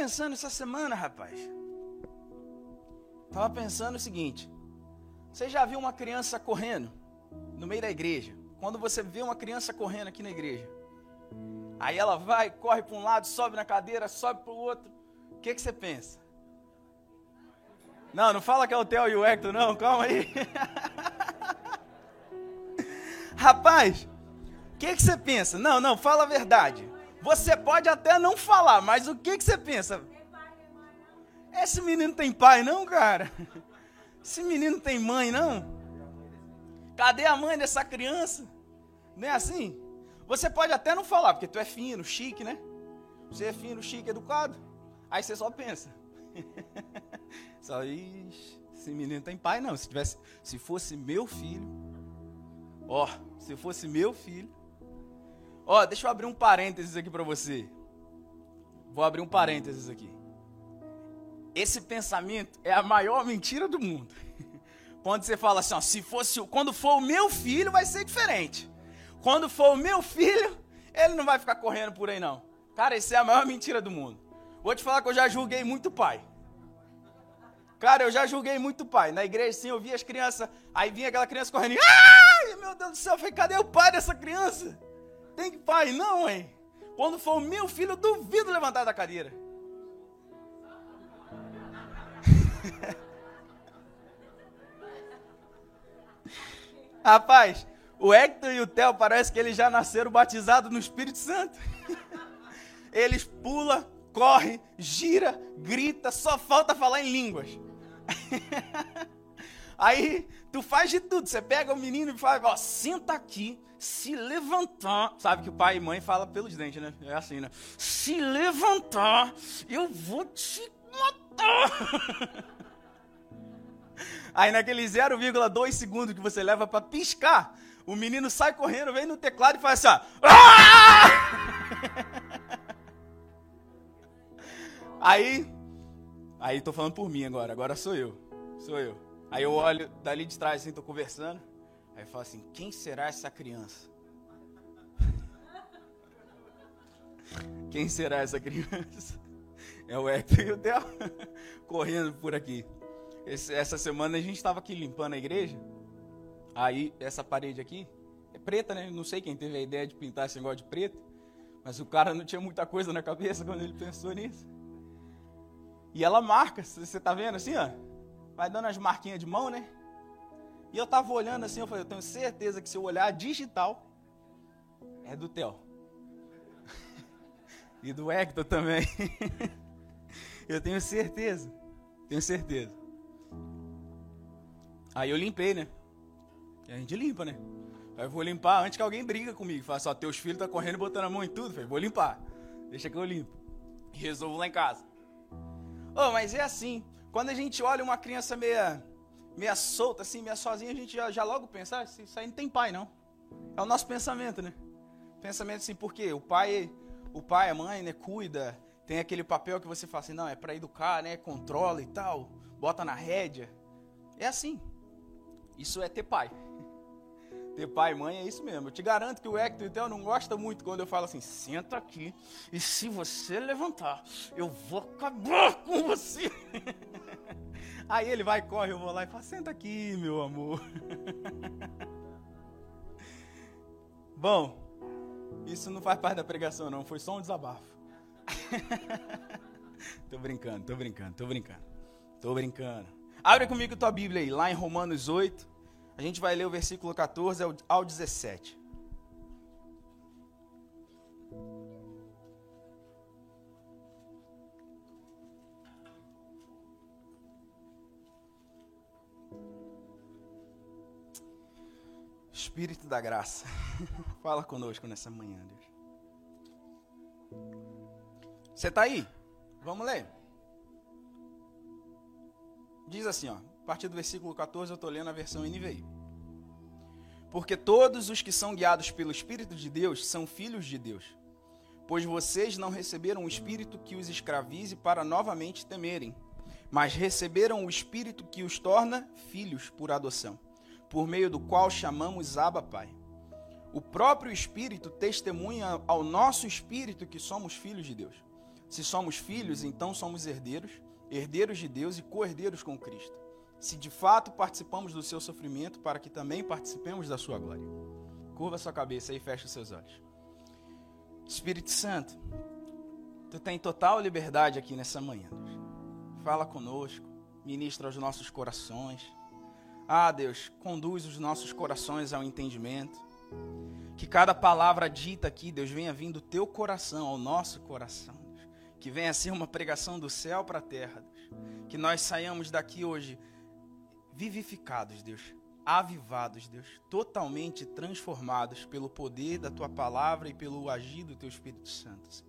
pensando essa semana, rapaz. Tava pensando o seguinte. Você já viu uma criança correndo no meio da igreja? Quando você vê uma criança correndo aqui na igreja, aí ela vai, corre para um lado, sobe na cadeira, sobe para o outro. O que, que você pensa? Não, não fala que é o Theo e o Hector, não, calma aí. Rapaz, o que, que você pensa? Não, não, fala a verdade. Você pode até não falar, mas o que, que você pensa? Esse menino tem pai, não, cara? Esse menino tem mãe, não? Cadê a mãe dessa criança? Não é assim? Você pode até não falar, porque tu é fino, chique, né? Você é fino, chique, educado. Aí você só pensa. só, esse menino tem pai, não. Se, tivesse, se fosse meu filho, ó, se fosse meu filho, Ó, deixa eu abrir um parênteses aqui para você. Vou abrir um parênteses aqui. Esse pensamento é a maior mentira do mundo. Quando você fala assim, ó, se fosse, quando for o meu filho vai ser diferente. Quando for o meu filho, ele não vai ficar correndo por aí não. Cara, isso é a maior mentira do mundo. Vou te falar que eu já julguei muito pai. Cara, eu já julguei muito pai. Na igreja, sim, eu via as crianças, aí vinha aquela criança correndo. Ai, meu Deus do céu, eu falei, cadê o pai dessa criança? Tem pai, não, hein? Quando for o meu filho, eu duvido levantar da cadeira. Rapaz, o Hector e o Theo parece que eles já nasceram batizados no Espírito Santo. Eles pulam, corre, gira, grita, só falta falar em línguas. Aí tu faz de tudo. Você pega o menino e fala, ó, senta aqui, se levantar, sabe que o pai e mãe fala pelos dentes, né? É assim, né? Se levantar, eu vou te matar. Aí naquele 0,2 segundos que você leva para piscar, o menino sai correndo, vem no teclado e faz assim, ó. Aí, aí tô falando por mim agora, agora sou eu, sou eu. Aí eu olho dali de trás assim, tô conversando. Aí fala assim: quem será essa criança? Quem será essa criança? É o Hector e o Theo correndo por aqui. Esse, essa semana a gente estava aqui limpando a igreja. Aí, essa parede aqui é preta, né? Não sei quem teve a ideia de pintar esse negócio de preto. Mas o cara não tinha muita coisa na cabeça quando ele pensou nisso. E ela marca, você tá vendo assim, ó? Vai dando as marquinhas de mão, né? E eu tava olhando assim, eu falei, eu tenho certeza que se eu olhar digital, é do Theo. e do Hector também. eu tenho certeza. Tenho certeza. Aí eu limpei, né? E a gente limpa, né? Aí eu vou limpar antes que alguém briga comigo. Fala só, teus filhos tá correndo botando a mão em tudo. falei, vou limpar. Deixa que eu limpo. E resolvo lá em casa. Oh, mas é assim. Quando a gente olha uma criança meia meia solta, assim, meia sozinha, a gente já, já logo pensa, ah, isso aí não tem pai, não. É o nosso pensamento, né? Pensamento assim, porque o pai, o pai, a mãe, né, cuida, tem aquele papel que você fala assim, não, é para educar, né, controla e tal, bota na rédea. É assim. Isso é ter pai. Ter pai e mãe é isso mesmo. Eu te garanto que o Hector então não gosta muito quando eu falo assim: senta aqui e se você levantar, eu vou acabar com você. Aí ele vai, corre, eu vou lá e falo, senta aqui, meu amor. Bom, isso não faz parte da pregação, não. Foi só um desabafo. tô brincando, tô brincando, tô brincando. Tô brincando. Abre comigo tua Bíblia aí, lá em Romanos 8. A gente vai ler o versículo 14 ao 17. Espírito da graça, fala conosco nessa manhã, Deus. Você está aí? Vamos ler. Diz assim, ó, a partir do versículo 14 eu estou lendo a versão NVI. Porque todos os que são guiados pelo Espírito de Deus são filhos de Deus. Pois vocês não receberam o Espírito que os escravize para novamente temerem, mas receberam o Espírito que os torna filhos por adoção por meio do qual chamamos Abba Pai. O próprio Espírito testemunha ao nosso espírito que somos filhos de Deus. Se somos filhos, então somos herdeiros, herdeiros de Deus e co-herdeiros com Cristo. Se de fato participamos do seu sofrimento, para que também participemos da sua glória. Curva sua cabeça e feche os seus olhos. Espírito Santo, tu tem total liberdade aqui nessa manhã. Fala conosco, ministra aos nossos corações. Ah, Deus, conduz os nossos corações ao entendimento. Que cada palavra dita aqui, Deus, venha vindo do teu coração, ao nosso coração. Deus. Que venha ser uma pregação do céu para a terra, Deus. Que nós saiamos daqui hoje vivificados, Deus. Avivados, Deus. Totalmente transformados pelo poder da tua palavra e pelo agir do teu Espírito Santo.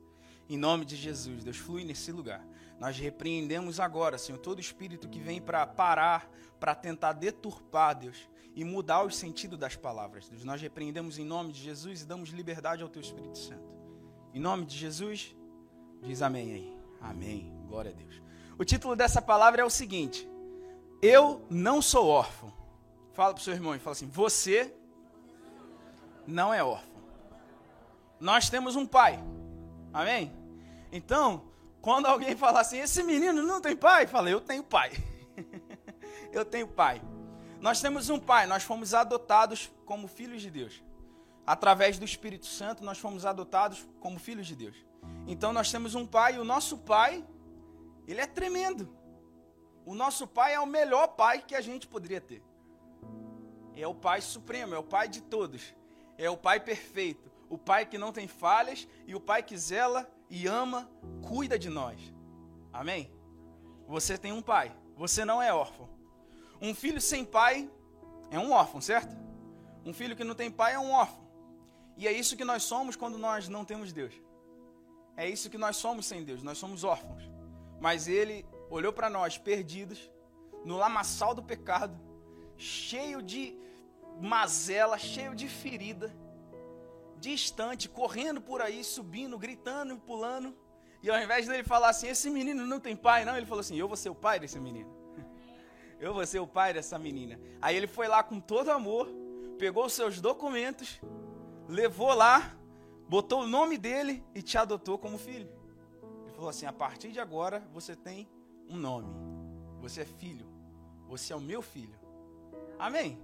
Em nome de Jesus, Deus, flui nesse lugar. Nós repreendemos agora, Senhor, todo espírito que vem para parar, para tentar deturpar, Deus, e mudar o sentido das palavras. Deus, nós repreendemos em nome de Jesus e damos liberdade ao teu Espírito Santo. Em nome de Jesus, diz amém aí. Amém. Glória a Deus. O título dessa palavra é o seguinte: Eu não sou órfão. Fala para o seu irmão e fala assim: Você não é órfão. Nós temos um pai. Amém? Então, quando alguém fala assim, esse menino não tem pai, fala, eu tenho pai. eu tenho pai. Nós temos um pai, nós fomos adotados como filhos de Deus. Através do Espírito Santo, nós fomos adotados como filhos de Deus. Então nós temos um pai, e o nosso pai, ele é tremendo. O nosso pai é o melhor pai que a gente poderia ter. É o pai supremo, é o pai de todos. É o pai perfeito, o pai que não tem falhas e o pai que zela e ama, cuida de nós. Amém? Você tem um pai, você não é órfão. Um filho sem pai é um órfão, certo? Um filho que não tem pai é um órfão. E é isso que nós somos quando nós não temos Deus. É isso que nós somos sem Deus, nós somos órfãos. Mas Ele olhou para nós perdidos, no lamaçal do pecado, cheio de mazela, cheio de ferida, distante, correndo por aí, subindo, gritando pulando. E ao invés dele falar assim, esse menino não tem pai, não, ele falou assim, eu vou ser o pai desse menino eu vou ser o pai dessa menina. Aí ele foi lá com todo amor, pegou os seus documentos, levou lá, botou o nome dele e te adotou como filho. Ele falou assim: a partir de agora você tem um nome. Você é filho. Você é o meu filho. Amém?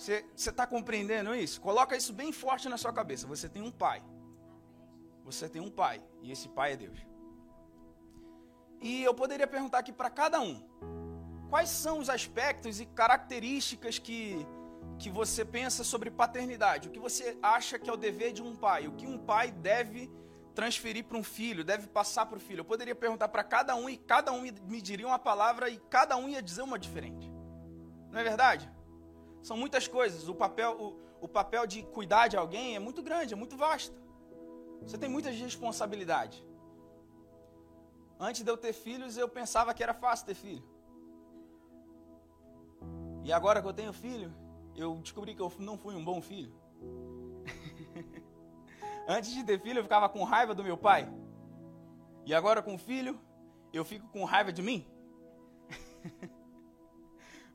Você está compreendendo isso? Coloca isso bem forte na sua cabeça. Você tem um pai. Você tem um pai. E esse pai é Deus. E eu poderia perguntar aqui para cada um: Quais são os aspectos e características que, que você pensa sobre paternidade? O que você acha que é o dever de um pai? O que um pai deve transferir para um filho, deve passar para o filho? Eu poderia perguntar para cada um e cada um me diria uma palavra e cada um ia dizer uma diferente. Não é verdade? São muitas coisas. O papel, o, o papel de cuidar de alguém é muito grande, é muito vasto. Você tem muitas responsabilidades. Antes de eu ter filhos, eu pensava que era fácil ter filho. E agora que eu tenho filho, eu descobri que eu não fui um bom filho. Antes de ter filho, eu ficava com raiva do meu pai. E agora com filho, eu fico com raiva de mim.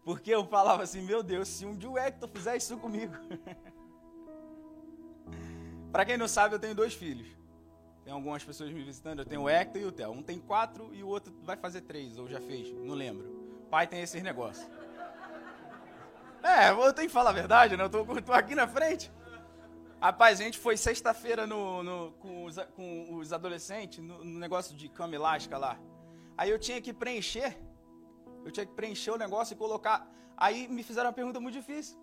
Porque eu falava assim, meu Deus, se um dia o Hector fizer isso comigo. Para quem não sabe, eu tenho dois filhos. Tem algumas pessoas me visitando, eu tenho o Hector e o Theo. Um tem quatro e o outro vai fazer três, ou já fez, não lembro. Pai tem esses negócios. É, eu tenho que falar a verdade, né? Eu tô, tô aqui na frente. Rapaz, a gente foi sexta-feira no, no, com, os, com, os, adolescentes no, no, negócio de cama elástica lá. Aí eu tinha que preencher. Eu tinha que preencher o negócio e colocar. Aí me fizeram uma pergunta muito difícil: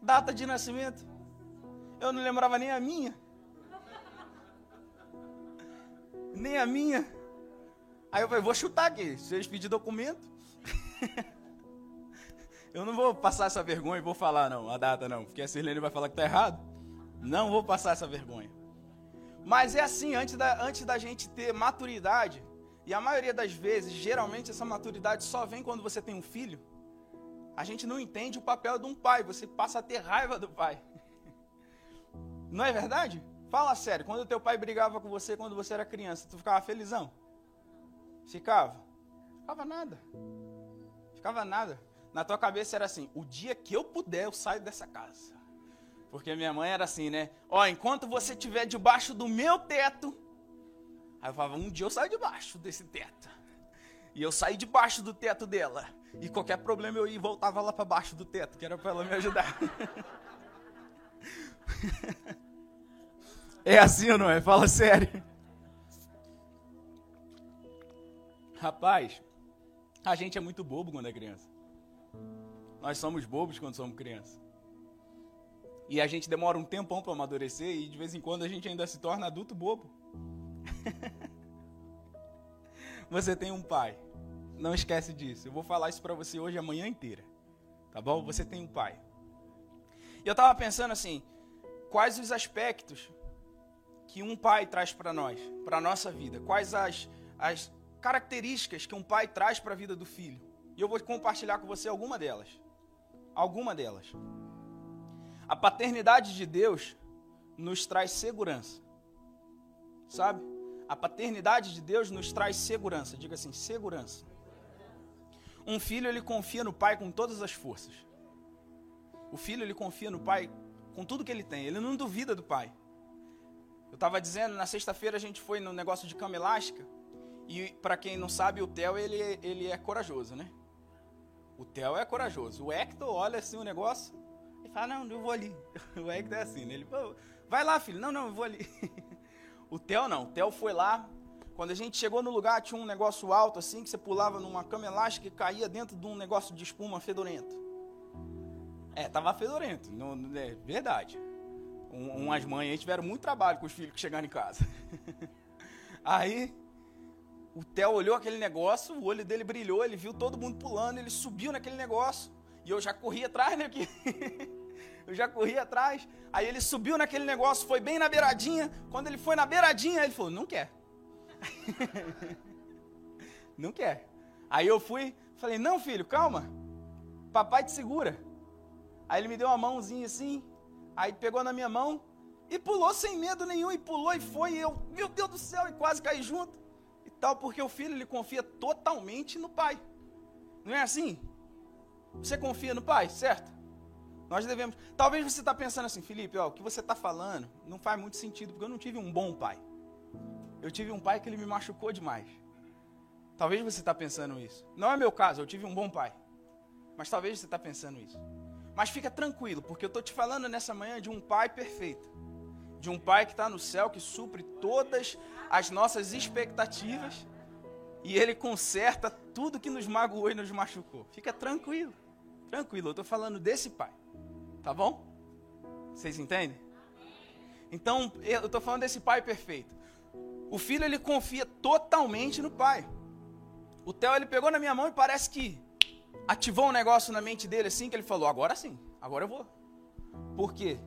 data de nascimento. Eu não lembrava nem a minha. Nem a minha. Aí eu falei: vou chutar aqui. Se eles pedirem documento. Eu não vou passar essa vergonha e vou falar, não, a data não, porque a Sirlene vai falar que tá errado. Não vou passar essa vergonha. Mas é assim, antes da, antes da gente ter maturidade, e a maioria das vezes, geralmente essa maturidade só vem quando você tem um filho, a gente não entende o papel de um pai, você passa a ter raiva do pai. Não é verdade? Fala sério, quando teu pai brigava com você quando você era criança, tu ficava felizão? Ficava? Ficava nada. Ficava nada na tua cabeça era assim: o dia que eu puder, eu saio dessa casa. Porque minha mãe era assim, né? Ó, enquanto você estiver debaixo do meu teto, Aí eu falava, um dia eu saio debaixo desse teto. E eu saí debaixo do teto dela. E qualquer problema eu ia e voltava lá para baixo do teto, que era para ela me ajudar. é assim ou não é? Fala sério. Rapaz, a gente é muito bobo quando é criança. Nós somos bobos quando somos crianças. E a gente demora um tempão para amadurecer e de vez em quando a gente ainda se torna adulto bobo. você tem um pai. Não esquece disso. Eu vou falar isso para você hoje a manhã inteira. Tá bom? Você tem um pai. E eu estava pensando assim, quais os aspectos que um pai traz para nós, para nossa vida? Quais as, as características que um pai traz para a vida do filho? E eu vou compartilhar com você alguma delas. Alguma delas. A paternidade de Deus nos traz segurança. Sabe? A paternidade de Deus nos traz segurança. Diga assim, segurança. Um filho ele confia no pai com todas as forças. O filho ele confia no pai com tudo que ele tem. Ele não duvida do pai. Eu estava dizendo, na sexta-feira a gente foi no negócio de cama elástica. E para quem não sabe, o Theo ele, ele é corajoso, né? O Theo é corajoso. O Hector olha assim o negócio e fala, não, eu vou ali. O Hector é assim, né? Ele, vai lá, filho. Não, não, eu vou ali. O Theo não. O Theo foi lá. Quando a gente chegou no lugar, tinha um negócio alto assim, que você pulava numa cama elástica e caía dentro de um negócio de espuma fedorento. É, tava fedorento. Não, é verdade. Um, umas mães aí tiveram muito trabalho com os filhos que chegaram em casa. aí, o Theo olhou aquele negócio, o olho dele brilhou, ele viu todo mundo pulando, ele subiu naquele negócio. E eu já corri atrás, né? eu já corri atrás. Aí ele subiu naquele negócio, foi bem na beiradinha. Quando ele foi na beiradinha, ele falou: Não quer. não quer. Aí eu fui, falei: Não, filho, calma. Papai te segura. Aí ele me deu uma mãozinha assim. Aí pegou na minha mão e pulou sem medo nenhum. E pulou e foi. E eu, meu Deus do céu, e quase caí junto. E tal, porque o filho ele confia totalmente no pai. Não é assim? Você confia no pai, certo? Nós devemos. Talvez você está pensando assim, Felipe, ó, o que você está falando não faz muito sentido, porque eu não tive um bom pai. Eu tive um pai que ele me machucou demais. Talvez você está pensando isso. Não é meu caso, eu tive um bom pai. Mas talvez você está pensando isso. Mas fica tranquilo, porque eu estou te falando nessa manhã de um pai perfeito. De um pai que está no céu, que supre todas as nossas expectativas. E ele conserta tudo que nos magoou e nos machucou. Fica tranquilo. Tranquilo, eu estou falando desse pai. Tá bom? Vocês entendem? Então, eu estou falando desse pai perfeito. O filho, ele confia totalmente no pai. O Theo, ele pegou na minha mão e parece que ativou um negócio na mente dele assim, que ele falou, agora sim, agora eu vou. Por quê?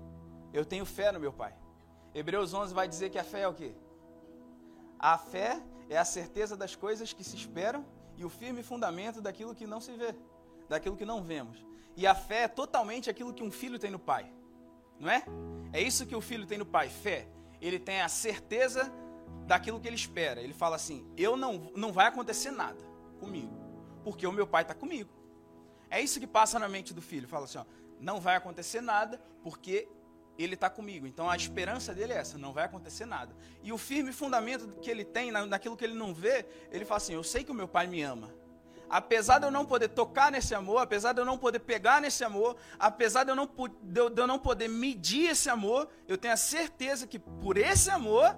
Eu tenho fé no meu pai. Hebreus 11 vai dizer que a fé é o quê? A fé é a certeza das coisas que se esperam e o firme fundamento daquilo que não se vê, daquilo que não vemos. E a fé é totalmente aquilo que um filho tem no pai. Não é? É isso que o filho tem no pai, fé. Ele tem a certeza daquilo que ele espera. Ele fala assim: "Eu não não vai acontecer nada comigo, porque o meu pai está comigo". É isso que passa na mente do filho. Fala assim, ó, não vai acontecer nada, porque ele está comigo. Então a esperança dele é essa, não vai acontecer nada. E o firme fundamento que ele tem naquilo que ele não vê, ele fala assim: Eu sei que o meu pai me ama apesar de eu não poder tocar nesse amor, apesar de eu não poder pegar nesse amor, apesar de eu não, de eu não poder medir esse amor, eu tenho a certeza que por esse amor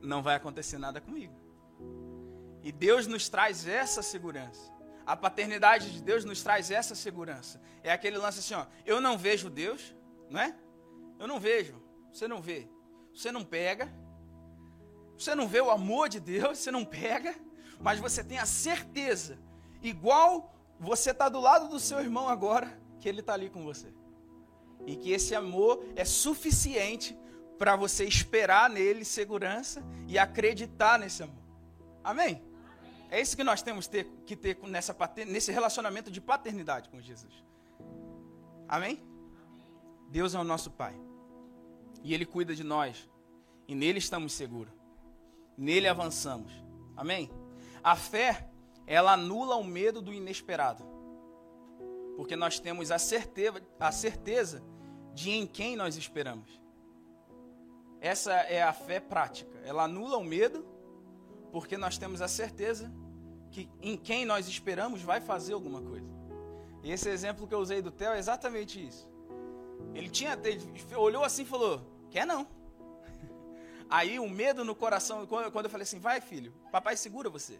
não vai acontecer nada comigo. E Deus nos traz essa segurança. A paternidade de Deus nos traz essa segurança. É aquele lance assim, ó, eu não vejo Deus, não é? Eu não vejo. Você não vê. Você não pega. Você não vê o amor de Deus, você não pega mas você tem a certeza, igual você está do lado do seu irmão agora, que ele está ali com você. E que esse amor é suficiente para você esperar nele segurança e acreditar nesse amor. Amém? É isso que nós temos ter, que ter nessa, nesse relacionamento de paternidade com Jesus. Amém? Deus é o nosso Pai. E Ele cuida de nós. E nele estamos seguros. Nele avançamos. Amém? A fé, ela anula o medo do inesperado. Porque nós temos a certeza, a certeza de em quem nós esperamos. Essa é a fé prática. Ela anula o medo Porque nós temos a certeza que em quem nós esperamos vai fazer alguma coisa. E esse exemplo que eu usei do Theo é exatamente isso. Ele tinha, ele olhou assim e falou: Quer não. Aí o medo no coração, quando eu falei assim: Vai, filho, papai segura você.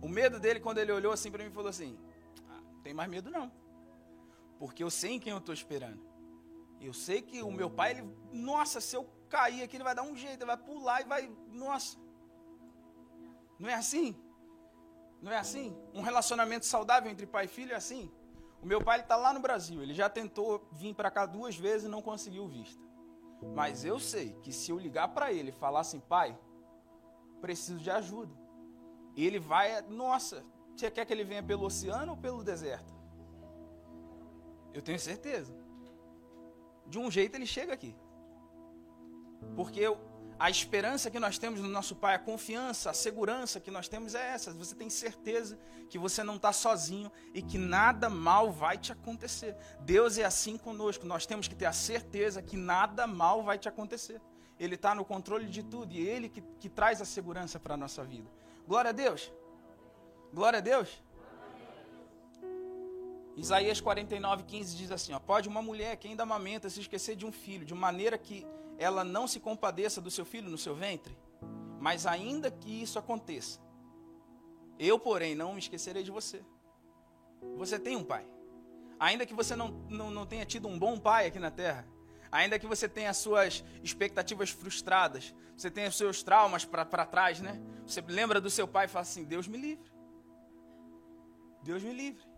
O medo dele, quando ele olhou assim para mim, falou assim: ah, Não tem mais medo não. Porque eu sei em quem eu estou esperando. Eu sei que o meu pai, ele, nossa, se eu cair aqui, ele vai dar um jeito, ele vai pular e vai, nossa. Não é assim? Não é assim? Um relacionamento saudável entre pai e filho é assim? O meu pai está lá no Brasil, ele já tentou vir para cá duas vezes e não conseguiu vista. Mas eu sei que se eu ligar para ele e falar assim, pai, preciso de ajuda, ele vai, nossa, você quer que ele venha pelo oceano ou pelo deserto? Eu tenho certeza. De um jeito ele chega aqui. Porque eu, a esperança que nós temos no nosso Pai, a confiança, a segurança que nós temos é essa. Você tem certeza que você não está sozinho e que nada mal vai te acontecer. Deus é assim conosco. Nós temos que ter a certeza que nada mal vai te acontecer. Ele está no controle de tudo e Ele que, que traz a segurança para a nossa vida. Glória a Deus. Glória a Deus. Isaías 49, 15 diz assim: ó, Pode uma mulher que ainda amamenta se esquecer de um filho, de maneira que ela não se compadeça do seu filho no seu ventre? Mas ainda que isso aconteça, eu, porém, não me esquecerei de você. Você tem um pai. Ainda que você não, não, não tenha tido um bom pai aqui na terra, ainda que você tenha suas expectativas frustradas, você tenha os seus traumas para trás, né? Você lembra do seu pai e fala assim: Deus me livre. Deus me livre.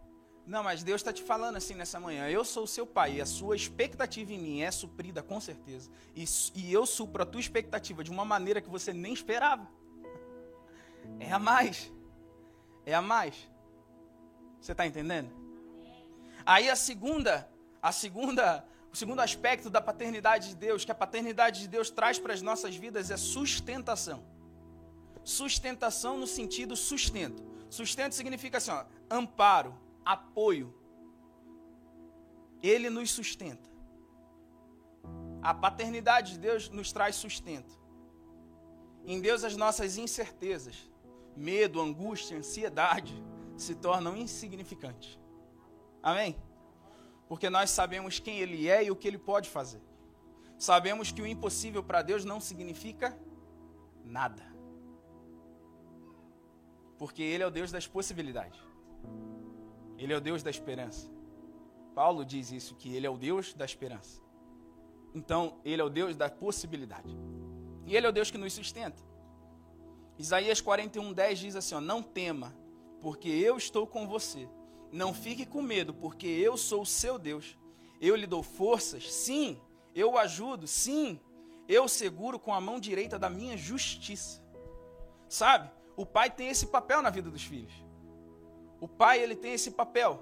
Não, mas Deus está te falando assim nessa manhã. Eu sou o seu pai e a sua expectativa em mim é suprida com certeza. E, e eu supro a tua expectativa de uma maneira que você nem esperava. É a mais. É a mais. Você está entendendo? Aí a segunda, a segunda, o segundo aspecto da paternidade de Deus, que a paternidade de Deus traz para as nossas vidas é sustentação. Sustentação no sentido sustento. Sustento significa assim, ó, amparo, apoio. Ele nos sustenta. A paternidade de Deus nos traz sustento. Em Deus, as nossas incertezas, medo, angústia, ansiedade se tornam insignificantes. Amém? Porque nós sabemos quem Ele é e o que Ele pode fazer. Sabemos que o impossível para Deus não significa nada. Porque Ele é o Deus das possibilidades. Ele é o Deus da esperança. Paulo diz isso, que ele é o Deus da esperança. Então, ele é o Deus da possibilidade. E ele é o Deus que nos sustenta. Isaías 41, 10 diz assim: ó, Não tema, porque eu estou com você. Não fique com medo, porque eu sou o seu Deus. Eu lhe dou forças, sim. Eu o ajudo, sim. Eu seguro com a mão direita da minha justiça. Sabe? O pai tem esse papel na vida dos filhos. O pai ele tem esse papel,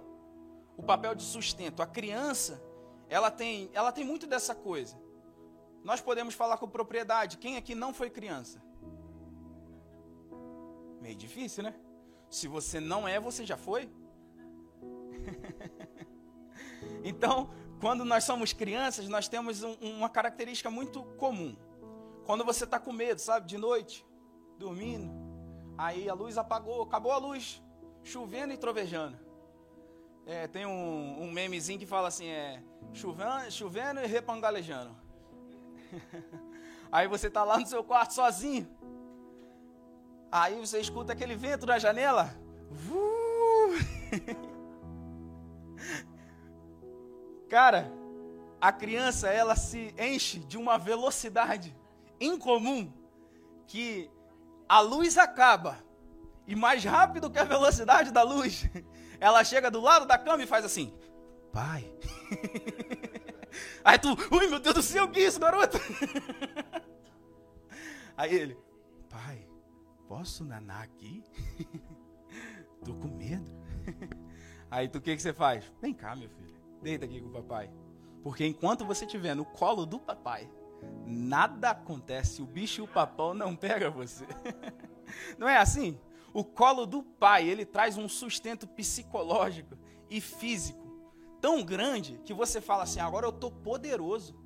o papel de sustento. A criança, ela tem, ela tem muito dessa coisa. Nós podemos falar com propriedade. Quem aqui não foi criança? Meio difícil, né? Se você não é, você já foi? então, quando nós somos crianças, nós temos um, uma característica muito comum. Quando você está com medo, sabe, de noite, dormindo, aí a luz apagou, acabou a luz chovendo e trovejando. É, tem um, um, memezinho que fala assim, é chovendo, chovendo e repangalejando. Aí você tá lá no seu quarto sozinho. Aí você escuta aquele vento na janela. Cara, a criança ela se enche de uma velocidade incomum que a luz acaba e mais rápido que a velocidade da luz, ela chega do lado da cama e faz assim: Pai. Aí tu, ui meu Deus do céu, que isso, garoto? Aí ele, pai, posso nanar aqui? Tô com medo. Aí tu, o que, que você faz? Vem cá, meu filho, deita aqui com o papai. Porque enquanto você estiver no colo do papai, nada acontece, o bicho e o papão não pega você. Não é assim? O colo do pai, ele traz um sustento psicológico e físico tão grande que você fala assim: agora eu estou poderoso.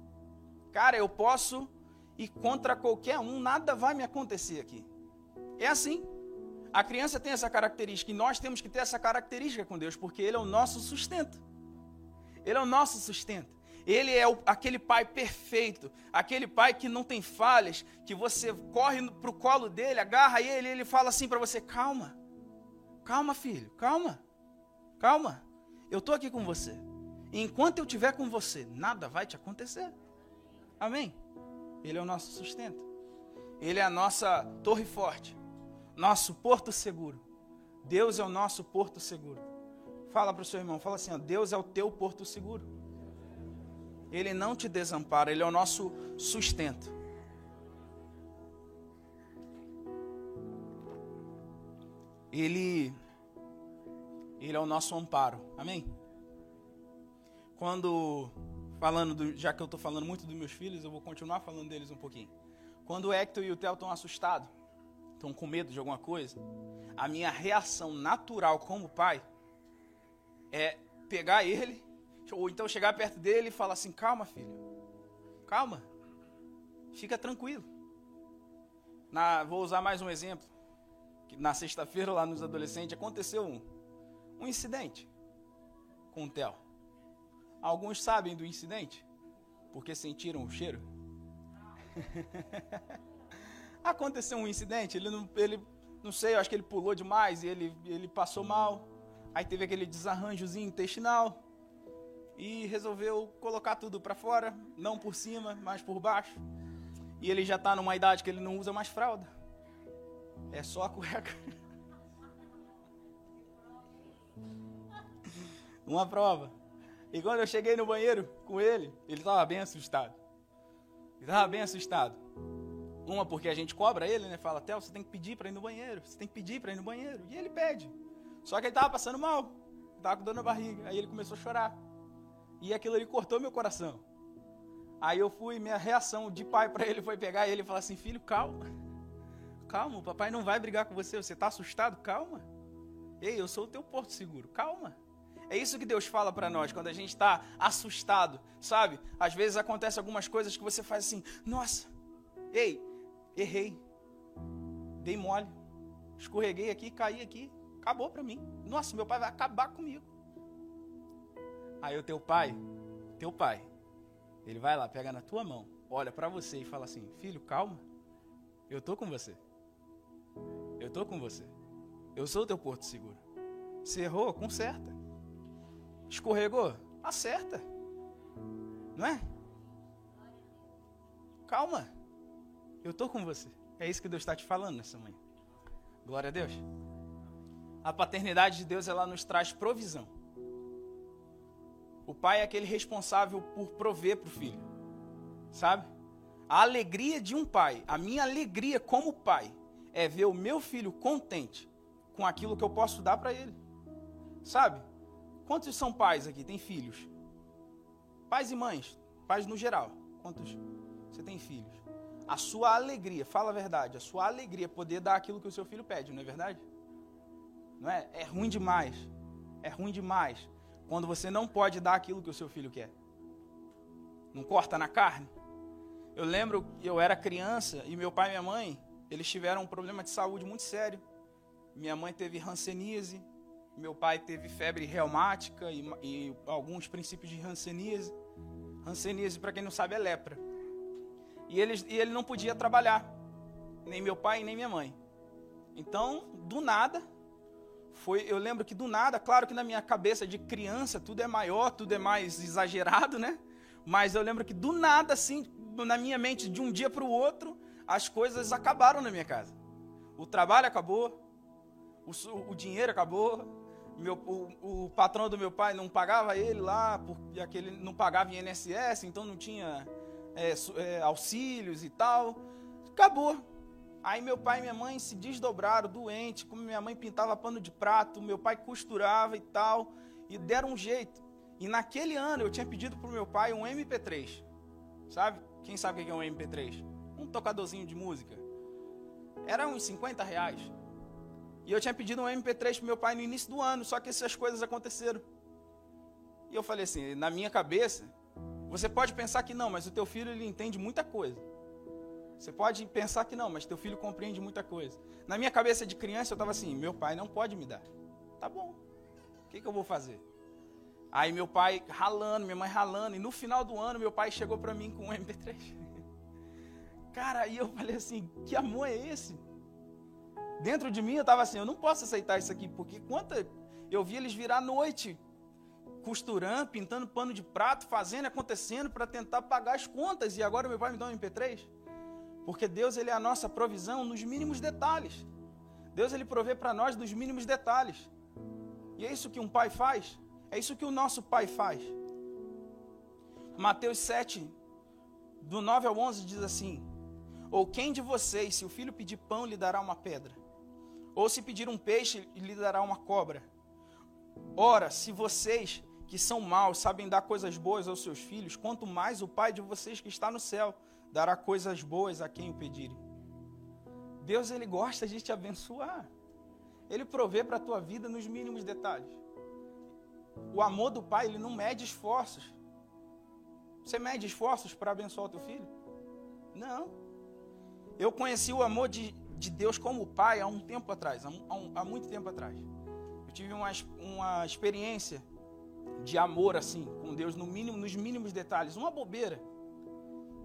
Cara, eu posso ir contra qualquer um, nada vai me acontecer aqui. É assim. A criança tem essa característica e nós temos que ter essa característica com Deus, porque Ele é o nosso sustento. Ele é o nosso sustento. Ele é o, aquele pai perfeito, aquele pai que não tem falhas, que você corre para o colo dele, agarra ele e ele fala assim para você: calma, calma, filho, calma, calma, eu estou aqui com você. Enquanto eu estiver com você, nada vai te acontecer. Amém? Ele é o nosso sustento. Ele é a nossa torre forte, nosso porto seguro. Deus é o nosso porto seguro. Fala para o seu irmão, fala assim: ó, Deus é o teu porto seguro. Ele não te desampara, Ele é o nosso sustento. Ele, ele é o nosso amparo. Amém? Quando, falando, do, já que eu estou falando muito dos meus filhos, eu vou continuar falando deles um pouquinho. Quando o Hector e o Theo estão assustados, estão com medo de alguma coisa, a minha reação natural como pai é pegar ele ou então chegar perto dele e falar assim: calma, filho, calma, fica tranquilo. Na, vou usar mais um exemplo. Que na sexta-feira, lá nos adolescentes, aconteceu um, um incidente com o Theo. Alguns sabem do incidente porque sentiram o cheiro. aconteceu um incidente, ele não, ele, não sei, eu acho que ele pulou demais e ele, ele passou mal. Aí teve aquele desarranjozinho intestinal e resolveu colocar tudo para fora, não por cima, mas por baixo. E ele já está numa idade que ele não usa mais fralda. É só a cueca. Uma prova. E quando eu cheguei no banheiro com ele, ele estava bem assustado. Ele estava bem assustado. Uma porque a gente cobra ele, né? Fala, Theo, você tem que pedir para ir no banheiro. Você tem que pedir para ir no banheiro. E ele pede. Só que ele estava passando mal. Estava com dor na barriga. Aí ele começou a chorar. E aquilo ali cortou meu coração. Aí eu fui, minha reação de pai para ele foi pegar ele e falar assim: Filho, calma. Calma, papai não vai brigar com você. Você está assustado? Calma. Ei, eu sou o teu porto seguro. Calma. É isso que Deus fala para nós quando a gente está assustado, sabe? Às vezes acontece algumas coisas que você faz assim: Nossa, ei, errei, dei mole, escorreguei aqui, caí aqui, acabou para mim. Nossa, meu pai vai acabar comigo. Aí o teu pai, teu pai, ele vai lá, pega na tua mão, olha para você e fala assim: Filho, calma, eu tô com você. Eu tô com você. Eu sou o teu porto seguro. Você errou, conserta. Escorregou, acerta. Não é? Calma. Eu tô com você. É isso que Deus está te falando nessa manhã. Glória a Deus. A paternidade de Deus ela nos traz provisão. O pai é aquele responsável por prover para o filho. Sabe? A alegria de um pai, a minha alegria como pai, é ver o meu filho contente com aquilo que eu posso dar para ele. Sabe? Quantos são pais aqui? Tem filhos? Pais e mães, pais no geral. Quantos? Você tem filhos? A sua alegria, fala a verdade, a sua alegria é poder dar aquilo que o seu filho pede, não é verdade? Não é? É ruim demais. É ruim demais quando você não pode dar aquilo que o seu filho quer. Não corta na carne. Eu lembro eu era criança e meu pai e minha mãe, eles tiveram um problema de saúde muito sério. Minha mãe teve hanseníase, meu pai teve febre reumática e, e alguns princípios de hanseníase. Hanseníase, para quem não sabe, é lepra. E ele, e ele não podia trabalhar, nem meu pai nem minha mãe. Então, do nada, foi, eu lembro que do nada, claro que na minha cabeça de criança tudo é maior, tudo é mais exagerado, né? Mas eu lembro que do nada, assim, na minha mente, de um dia para o outro, as coisas acabaram na minha casa. O trabalho acabou, o, o dinheiro acabou, meu, o, o, patrão do meu pai não pagava ele lá, porque aquele não pagava INSS, então não tinha é, é, auxílios e tal. Acabou. Aí meu pai e minha mãe se desdobraram, doente, como minha mãe pintava pano de prato, meu pai costurava e tal, e deram um jeito. E naquele ano eu tinha pedido pro meu pai um MP3. Sabe? Quem sabe o que é um MP3? Um tocadorzinho de música. Era uns 50 reais. E eu tinha pedido um MP3 pro meu pai no início do ano, só que essas coisas aconteceram. E eu falei assim, na minha cabeça, você pode pensar que não, mas o teu filho ele entende muita coisa. Você pode pensar que não, mas teu filho compreende muita coisa. Na minha cabeça de criança eu estava assim: meu pai não pode me dar. Tá bom. O que, que eu vou fazer? Aí meu pai ralando, minha mãe ralando, e no final do ano meu pai chegou para mim com um MP3. Cara, aí eu falei assim: que amor é esse? Dentro de mim eu estava assim: eu não posso aceitar isso aqui, porque quanta. Eu vi eles virar noite costurando, pintando pano de prato, fazendo, acontecendo para tentar pagar as contas. E agora meu pai me dá um MP3? Porque Deus ele é a nossa provisão nos mínimos detalhes. Deus ele provê para nós nos mínimos detalhes. E é isso que um pai faz. É isso que o nosso pai faz. Mateus 7, do 9 ao 11, diz assim: Ou quem de vocês, se o filho pedir pão, lhe dará uma pedra? Ou se pedir um peixe, lhe dará uma cobra? Ora, se vocês que são maus sabem dar coisas boas aos seus filhos, quanto mais o Pai de vocês que está no céu dará coisas boas a quem o pedirem. Deus ele gosta de te abençoar. Ele provê para a tua vida nos mínimos detalhes. O amor do pai, ele não mede esforços. Você mede esforços para abençoar o teu filho? Não. Eu conheci o amor de, de Deus como pai há um tempo atrás, há, há muito tempo atrás. Eu tive uma, uma experiência de amor assim com Deus no mínimo, nos mínimos detalhes, uma bobeira.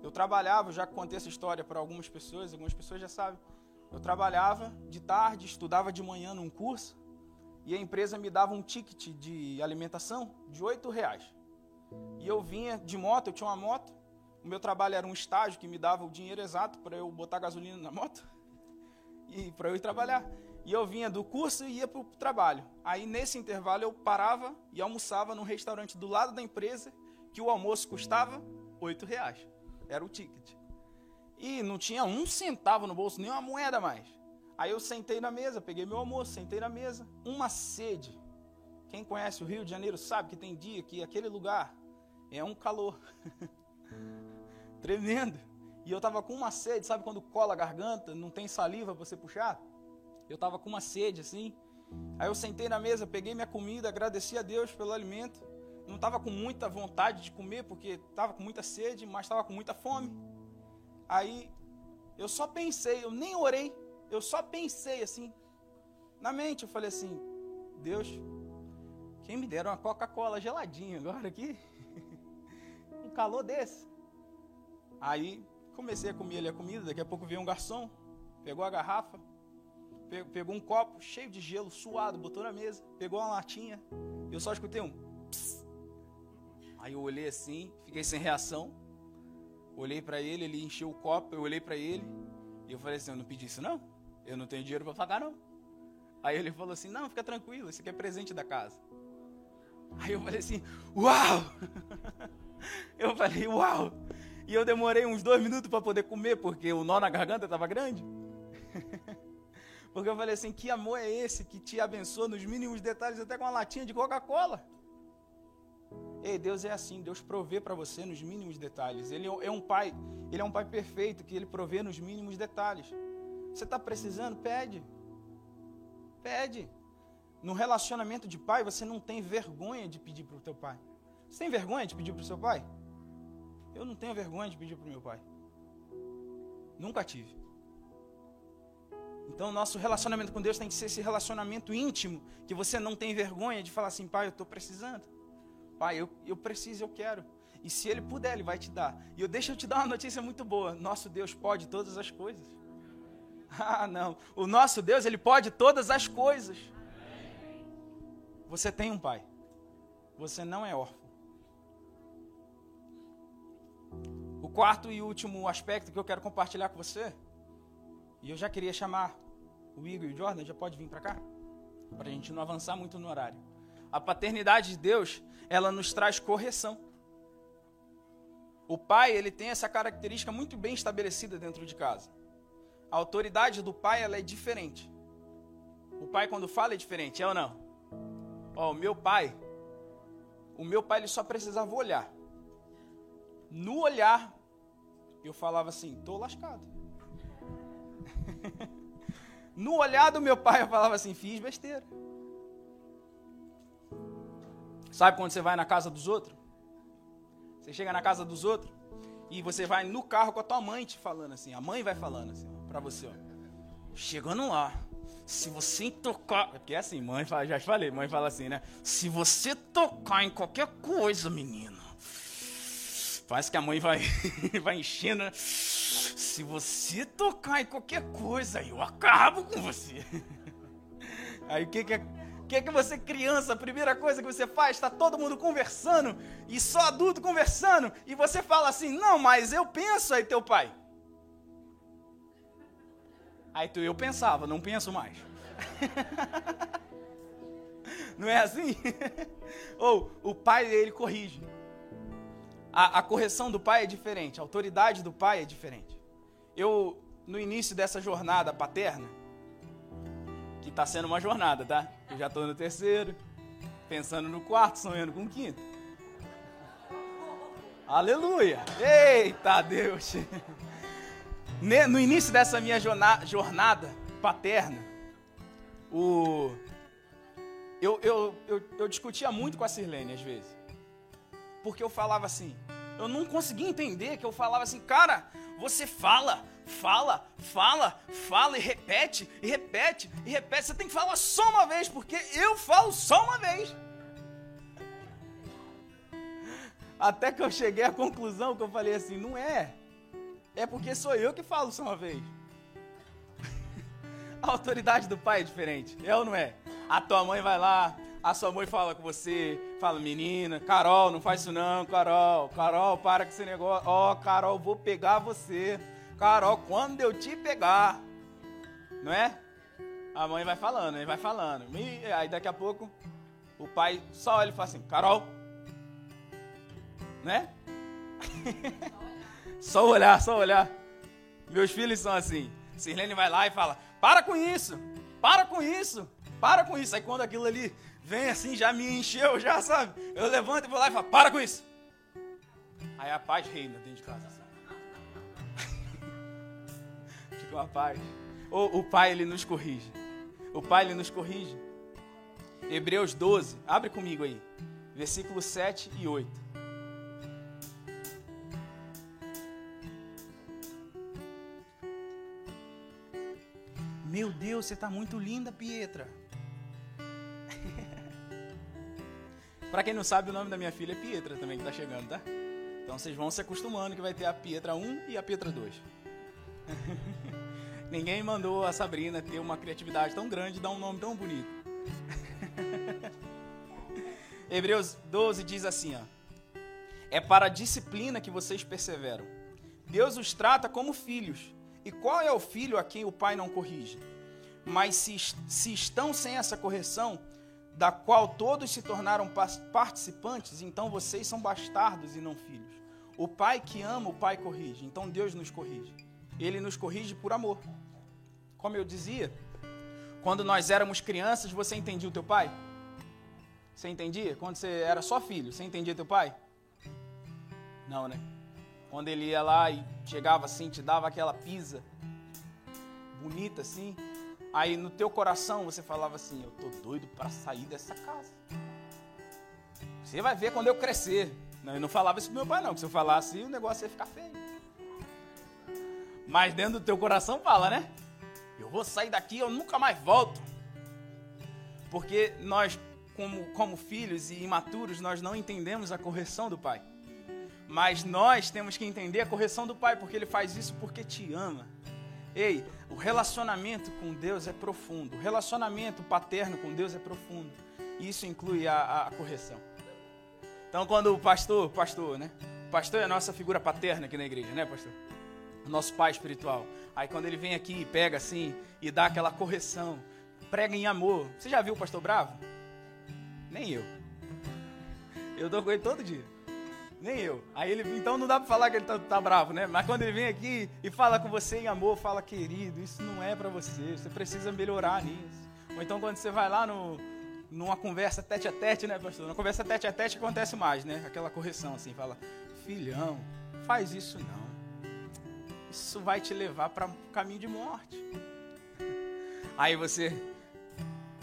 Eu trabalhava, já contei essa história para algumas pessoas, algumas pessoas já sabem. Eu trabalhava de tarde, estudava de manhã num curso e a empresa me dava um ticket de alimentação de oito reais. E eu vinha de moto, eu tinha uma moto. O meu trabalho era um estágio que me dava o dinheiro exato para eu botar gasolina na moto e para eu ir trabalhar. E eu vinha do curso e ia para o trabalho. Aí nesse intervalo eu parava e almoçava num restaurante do lado da empresa que o almoço custava oito reais. Era o ticket. E não tinha um centavo no bolso, nem uma moeda mais. Aí eu sentei na mesa, peguei meu almoço, sentei na mesa. Uma sede. Quem conhece o Rio de Janeiro sabe que tem dia que aquele lugar é um calor. Tremendo. E eu tava com uma sede, sabe quando cola a garganta, não tem saliva para você puxar? Eu tava com uma sede assim. Aí eu sentei na mesa, peguei minha comida, agradeci a Deus pelo alimento. Não estava com muita vontade de comer, porque estava com muita sede, mas estava com muita fome. Aí eu só pensei, eu nem orei, eu só pensei assim, na mente, eu falei assim: Deus, quem me dera uma Coca-Cola geladinha agora aqui? um calor desse. Aí comecei a comer ali a comida, daqui a pouco veio um garçom, pegou a garrafa, pegou um copo cheio de gelo, suado, botou na mesa, pegou uma latinha, eu só escutei um pss. Aí eu olhei assim, fiquei sem reação. Olhei para ele, ele encheu o copo, eu olhei para ele e eu falei assim: "Eu não pedi isso não. Eu não tenho dinheiro para pagar não". Aí ele falou assim: "Não, fica tranquilo, isso aqui é presente da casa". Aí eu falei assim: "Uau!" eu falei: "Uau!" E eu demorei uns dois minutos para poder comer porque o nó na garganta estava grande. porque eu falei assim: "Que amor é esse que te abençoa nos mínimos detalhes até com uma latinha de Coca-Cola?" Ei, Deus é assim, Deus provê para você nos mínimos detalhes. Ele é um pai, ele é um pai perfeito que ele provê nos mínimos detalhes. Você está precisando? Pede. Pede. No relacionamento de pai, você não tem vergonha de pedir para o teu pai. Você tem vergonha de pedir para o seu pai? Eu não tenho vergonha de pedir para o meu pai. Nunca tive. Então, nosso relacionamento com Deus tem que ser esse relacionamento íntimo, que você não tem vergonha de falar assim, pai, eu estou precisando. Pai, eu, eu preciso, eu quero. E se Ele puder, Ele vai te dar. E eu deixa eu te dar uma notícia muito boa. Nosso Deus pode todas as coisas. Ah, não. O nosso Deus, Ele pode todas as coisas. Você tem um pai. Você não é órfão. O quarto e último aspecto que eu quero compartilhar com você, e eu já queria chamar o Igor e o Jordan, já pode vir para cá, para a gente não avançar muito no horário. A paternidade de Deus, ela nos traz correção. O pai, ele tem essa característica muito bem estabelecida dentro de casa. A autoridade do pai, ela é diferente. O pai quando fala é diferente, é ou não? Ó, o meu pai, o meu pai ele só precisava olhar. No olhar, eu falava assim, tô lascado. no olhar do meu pai, eu falava assim, fiz besteira. Sabe quando você vai na casa dos outros? Você chega na casa dos outros E você vai no carro com a tua mãe te falando assim. A mãe vai falando assim, ó, pra você, ó. Chegando lá, se você tocar. É porque é assim, mãe fala, já te falei, mãe fala assim, né? Se você tocar em qualquer coisa, menino. Parece que a mãe vai, vai enchendo, né? Se você tocar em qualquer coisa, eu acabo com você. Aí o que, que é que que você criança, a primeira coisa que você faz, está todo mundo conversando e só adulto conversando e você fala assim: "Não, mas eu penso aí teu pai". Aí tu eu pensava, não penso mais. não é assim? Ou o pai ele corrige. A, a correção do pai é diferente, a autoridade do pai é diferente. Eu no início dessa jornada paterna, que está sendo uma jornada, tá? Eu já estou no terceiro, pensando no quarto, sonhando com o quinto. Aleluia! Eita Deus! No início dessa minha jornada paterna, o... eu, eu, eu, eu discutia muito com a Sirlene às vezes. Porque eu falava assim, eu não conseguia entender que eu falava assim, cara, você fala, fala, fala, fala e repete, e repete, e repete. Você tem que falar só uma vez, porque eu falo só uma vez. Até que eu cheguei à conclusão que eu falei assim, não é. É porque sou eu que falo só uma vez. A autoridade do pai é diferente, é ou não é? A tua mãe vai lá, a sua mãe fala com você, fala, menina, Carol, não faz isso não, Carol, Carol, para com esse negócio, ó, oh, Carol, vou pegar você, Carol, quando eu te pegar, não é? A mãe vai falando, ele vai falando, e aí daqui a pouco o pai só olha e fala assim, Carol, né? só olhar, só olhar. Meus filhos são assim. Sirlene vai lá e fala, para com isso, para com isso, para com isso. Aí quando aquilo ali vem assim, já me encheu, já sabe? Eu levanto e vou lá e falo, para com isso. Aí a paz reina dentro de casa. Fica uma paz. O, o pai, ele nos corrige. O pai, ele nos corrige. Hebreus 12, abre comigo aí. Versículos 7 e 8. Meu Deus, você está muito linda, Pietra. Para quem não sabe, o nome da minha filha é Pietra também, que está chegando, tá? Então vocês vão se acostumando que vai ter a Pietra 1 e a Pietra 2. Ninguém mandou a Sabrina ter uma criatividade tão grande e dar um nome tão bonito. Hebreus 12 diz assim, ó. É para a disciplina que vocês perseveram. Deus os trata como filhos. E qual é o filho a quem o pai não corrige? Mas se, se estão sem essa correção, da qual todos se tornaram participantes, então vocês são bastardos e não filhos. O pai que ama, o pai corrige. Então Deus nos corrige. Ele nos corrige por amor. Como eu dizia, quando nós éramos crianças, você entendia o teu pai? Você entendia? Quando você era só filho, você entendia teu pai? Não, né? Quando ele ia lá e chegava assim, te dava aquela pisa bonita assim, Aí no teu coração você falava assim: Eu tô doido para sair dessa casa. Você vai ver quando eu crescer. Não, eu não falava isso pro meu pai, não, se eu falasse, o negócio ia ficar feio. Mas dentro do teu coração fala, né? Eu vou sair daqui, eu nunca mais volto. Porque nós, como, como filhos e imaturos, nós não entendemos a correção do pai. Mas nós temos que entender a correção do pai, porque ele faz isso porque te ama. Ei, o relacionamento com Deus é profundo. O relacionamento paterno com Deus é profundo. E isso inclui a, a correção. Então, quando o pastor, pastor, né? O pastor é a nossa figura paterna aqui na igreja, né, pastor? Nosso pai espiritual. Aí, quando ele vem aqui e pega assim e dá aquela correção, prega em amor. Você já viu o pastor bravo? Nem eu. Eu dou com ele todo dia. Nem eu. Aí ele, então não dá para falar que ele tá, tá, bravo, né? Mas quando ele vem aqui e fala com você em amor, fala, querido, isso não é para você, você precisa melhorar nisso. Ou então quando você vai lá no, numa conversa tete a tete, né, pastor? Na conversa tete a tete acontece mais, né? Aquela correção assim, fala, filhão, faz isso não. Isso vai te levar para o caminho de morte. Aí você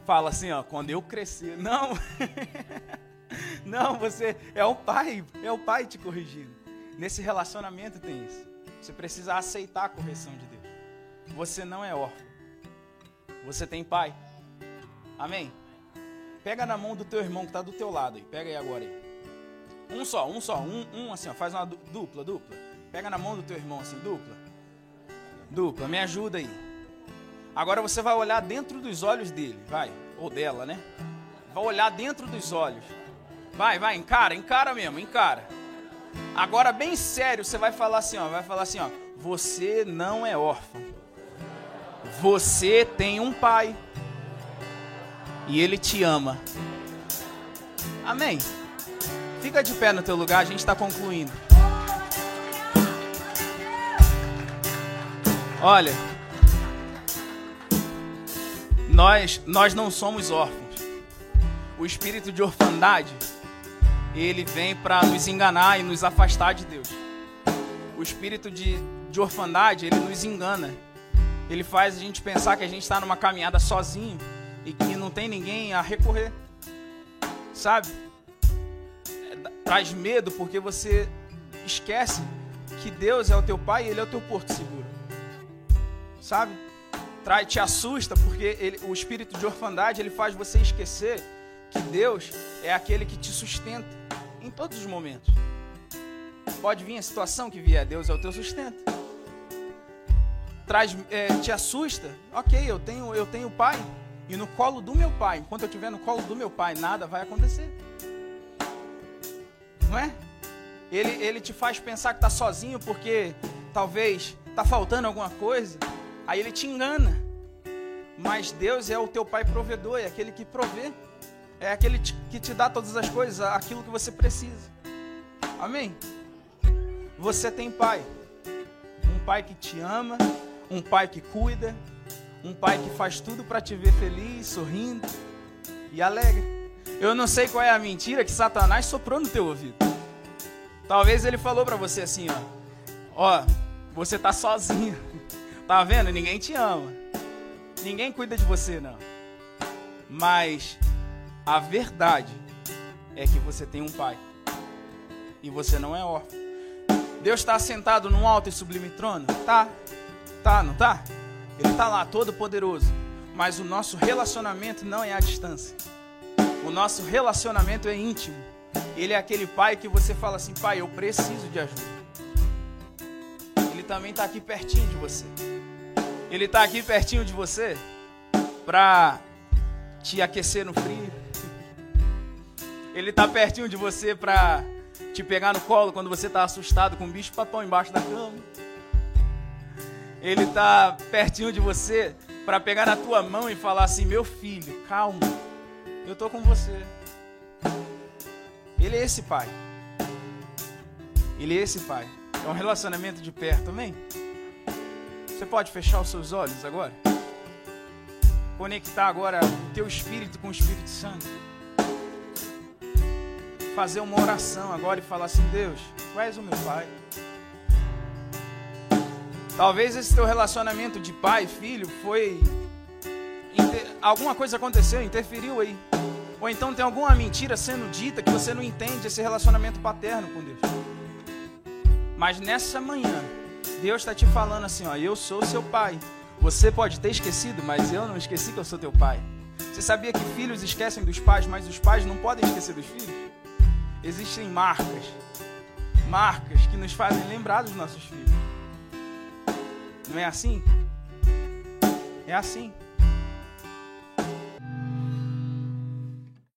fala assim, ó, quando eu crescer, não. Não, você é o pai, é o pai te corrigindo. Nesse relacionamento tem isso. Você precisa aceitar a correção de Deus. Você não é órfão. Você tem pai. Amém? Pega na mão do teu irmão que está do teu lado aí. Pega aí agora aí. Um só, um só, um, um assim, ó. Faz uma dupla, dupla. Pega na mão do teu irmão assim, dupla. Dupla, me ajuda aí. Agora você vai olhar dentro dos olhos dele, vai. Ou dela, né? Vai olhar dentro dos olhos. Vai, vai, encara, encara mesmo, encara. Agora, bem sério, você vai falar assim, ó. Vai falar assim, ó. Você não é órfão. Você tem um pai. E ele te ama. Amém. Fica de pé no teu lugar, a gente está concluindo. Olha, nós, nós não somos órfãos. O espírito de orfandade, ele vem para nos enganar e nos afastar de Deus. O espírito de, de orfandade, ele nos engana. Ele faz a gente pensar que a gente está numa caminhada sozinho e que não tem ninguém a recorrer. Sabe? traz medo porque você esquece que Deus é o teu pai e ele é o teu porto seguro. Sabe? Traz, te assusta porque ele, o espírito de orfandade ele faz você esquecer que Deus é aquele que te sustenta em todos os momentos. Pode vir a situação que vier, Deus é o teu sustento. Traz, é, te assusta, ok, eu tenho, eu tenho pai, e no colo do meu pai, enquanto eu estiver no colo do meu pai, nada vai acontecer. Não é? Ele, ele te faz pensar que está sozinho porque talvez está faltando alguma coisa. Aí ele te engana. Mas Deus é o teu pai provedor, é aquele que provê. É aquele que te dá todas as coisas, aquilo que você precisa. Amém? Você tem pai. Um pai que te ama, um pai que cuida, um pai que faz tudo para te ver feliz, sorrindo e alegre. Eu não sei qual é a mentira que Satanás soprou no teu ouvido. Talvez ele falou para você assim, ó. Ó, você tá sozinho. Tá vendo? Ninguém te ama. Ninguém cuida de você, não. Mas a verdade é que você tem um pai. E você não é órfão. Deus está sentado num alto e sublime trono? Tá. Tá, não tá? Ele está lá, todo poderoso. Mas o nosso relacionamento não é à distância. O nosso relacionamento é íntimo. Ele é aquele pai que você fala assim: pai, eu preciso de ajuda. Ele também está aqui pertinho de você. Ele está aqui pertinho de você para te aquecer no frio. Ele está pertinho de você para te pegar no colo quando você está assustado com um bicho papão embaixo da cama. Ele está pertinho de você para pegar na tua mão e falar assim: meu filho, calma eu estou com você. Ele é esse pai. Ele é esse pai. É um relacionamento de perto, amém? Você pode fechar os seus olhos agora? Conectar agora o teu espírito com o Espírito Santo. Fazer uma oração agora e falar assim: Deus, tu és o meu pai. Talvez esse teu relacionamento de pai e filho foi. Alguma coisa aconteceu, interferiu aí. Ou então tem alguma mentira sendo dita que você não entende esse relacionamento paterno com Deus. Mas nessa manhã, Deus está te falando assim: ó, eu sou seu pai. Você pode ter esquecido, mas eu não esqueci que eu sou teu pai. Você sabia que filhos esquecem dos pais, mas os pais não podem esquecer dos filhos? Existem marcas, marcas que nos fazem lembrar dos nossos filhos. Não é assim? É assim.